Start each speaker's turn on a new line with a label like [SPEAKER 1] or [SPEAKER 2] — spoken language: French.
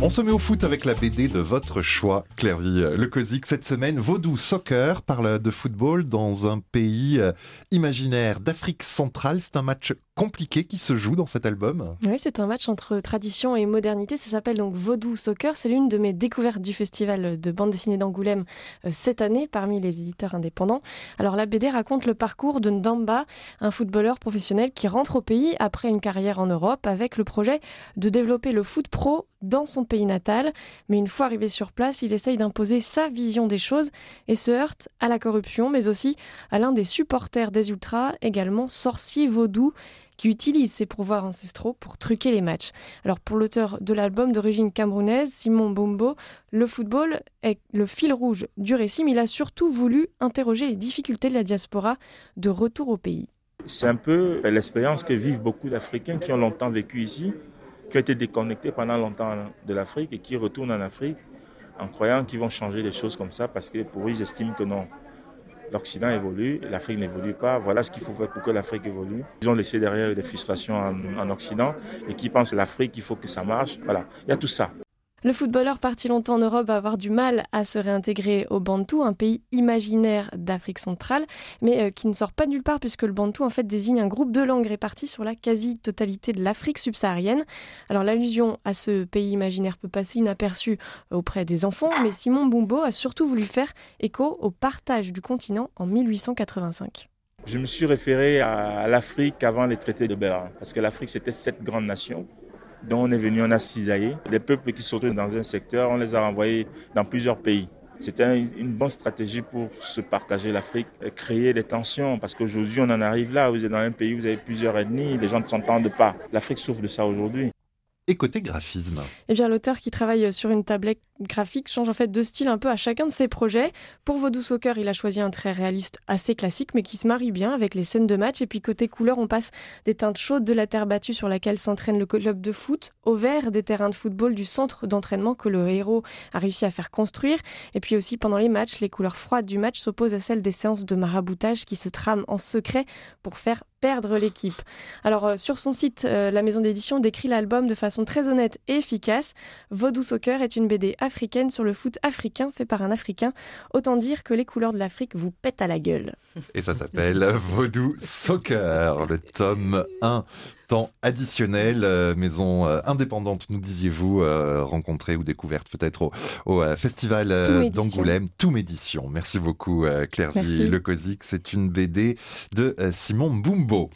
[SPEAKER 1] On se met au foot avec la BD de votre choix, Clairvy Le Cosic. Cette semaine, Vaudou Soccer parle de football dans un pays euh, imaginaire d'Afrique centrale. C'est un match compliqué qui se joue dans cet album.
[SPEAKER 2] Oui, c'est un match entre tradition et modernité. Ça s'appelle donc Vaudou Soccer. C'est l'une de mes découvertes du festival de bande dessinée d'Angoulême euh, cette année parmi les éditeurs indépendants. Alors la BD raconte le parcours de Ndamba, un footballeur professionnel qui rentre au pays après une carrière en Europe avec le projet de développer le foot pro dans son pays natal, mais une fois arrivé sur place, il essaye d'imposer sa vision des choses et se heurte à la corruption, mais aussi à l'un des supporters des Ultras, également sorcier vaudou, qui utilise ses pouvoirs ancestraux pour truquer les matchs. Alors pour l'auteur de l'album d'origine camerounaise, Simon Bombo, le football est le fil rouge du récit, mais il a surtout voulu interroger les difficultés de la diaspora de retour au pays.
[SPEAKER 3] C'est un peu l'expérience que vivent beaucoup d'Africains qui ont longtemps vécu ici qui ont été déconnectés pendant longtemps de l'Afrique et qui retournent en Afrique en croyant qu'ils vont changer des choses comme ça parce que pour eux, ils estiment que non. L'Occident évolue, l'Afrique n'évolue pas. Voilà ce qu'il faut faire pour que l'Afrique évolue. Ils ont laissé derrière des frustrations en, en Occident et qui pensent l'Afrique, il faut que ça marche. Voilà, il y a tout ça.
[SPEAKER 2] Le footballeur parti longtemps en Europe va avoir du mal à se réintégrer au Bantou, un pays imaginaire d'Afrique centrale, mais euh, qui ne sort pas nulle part puisque le Bantou en fait désigne un groupe de langues réparties sur la quasi-totalité de l'Afrique subsaharienne. Alors l'allusion à ce pays imaginaire peut passer inaperçue auprès des enfants, mais Simon Bumbo a surtout voulu faire écho au partage du continent en 1885.
[SPEAKER 3] Je me suis référé à l'Afrique avant les traités de Berlin, parce que l'Afrique c'était cette grande nation dont on est venu, on a cisaillé. Les peuples qui se retrouvent dans un secteur, on les a renvoyés dans plusieurs pays. C'était une bonne stratégie pour se partager l'Afrique, créer des tensions, parce qu'aujourd'hui on en arrive là, vous êtes dans un pays où vous avez plusieurs ethnies, les gens ne s'entendent pas. L'Afrique souffre de ça aujourd'hui.
[SPEAKER 1] Et côté graphisme?
[SPEAKER 2] Eh bien, l'auteur qui travaille sur une tablette graphique change en fait de style un peu à chacun de ses projets. Pour Vaudou Soccer, il a choisi un trait réaliste assez classique, mais qui se marie bien avec les scènes de match. Et puis côté couleur, on passe des teintes chaudes de la terre battue sur laquelle s'entraîne le club de foot, au vert des terrains de football du centre d'entraînement que le héros a réussi à faire construire. Et puis aussi pendant les matchs, les couleurs froides du match s'opposent à celles des séances de maraboutage qui se trament en secret pour faire perdre l'équipe. Alors euh, sur son site, euh, la maison d'édition décrit l'album de façon très honnête et efficace. Vaudou Soccer est une BD africaine sur le foot africain fait par un Africain. Autant dire que les couleurs de l'Afrique vous pètent à la gueule.
[SPEAKER 1] Et ça s'appelle Vaudou Soccer, le tome 1 temps additionnel, euh, maison indépendante, nous disiez-vous, rencontrée ou découverte peut-être au, festival d'Angoulême, tout médition. Merci beaucoup Claire Le Cosic, c'est une BD de Simon Boum beau.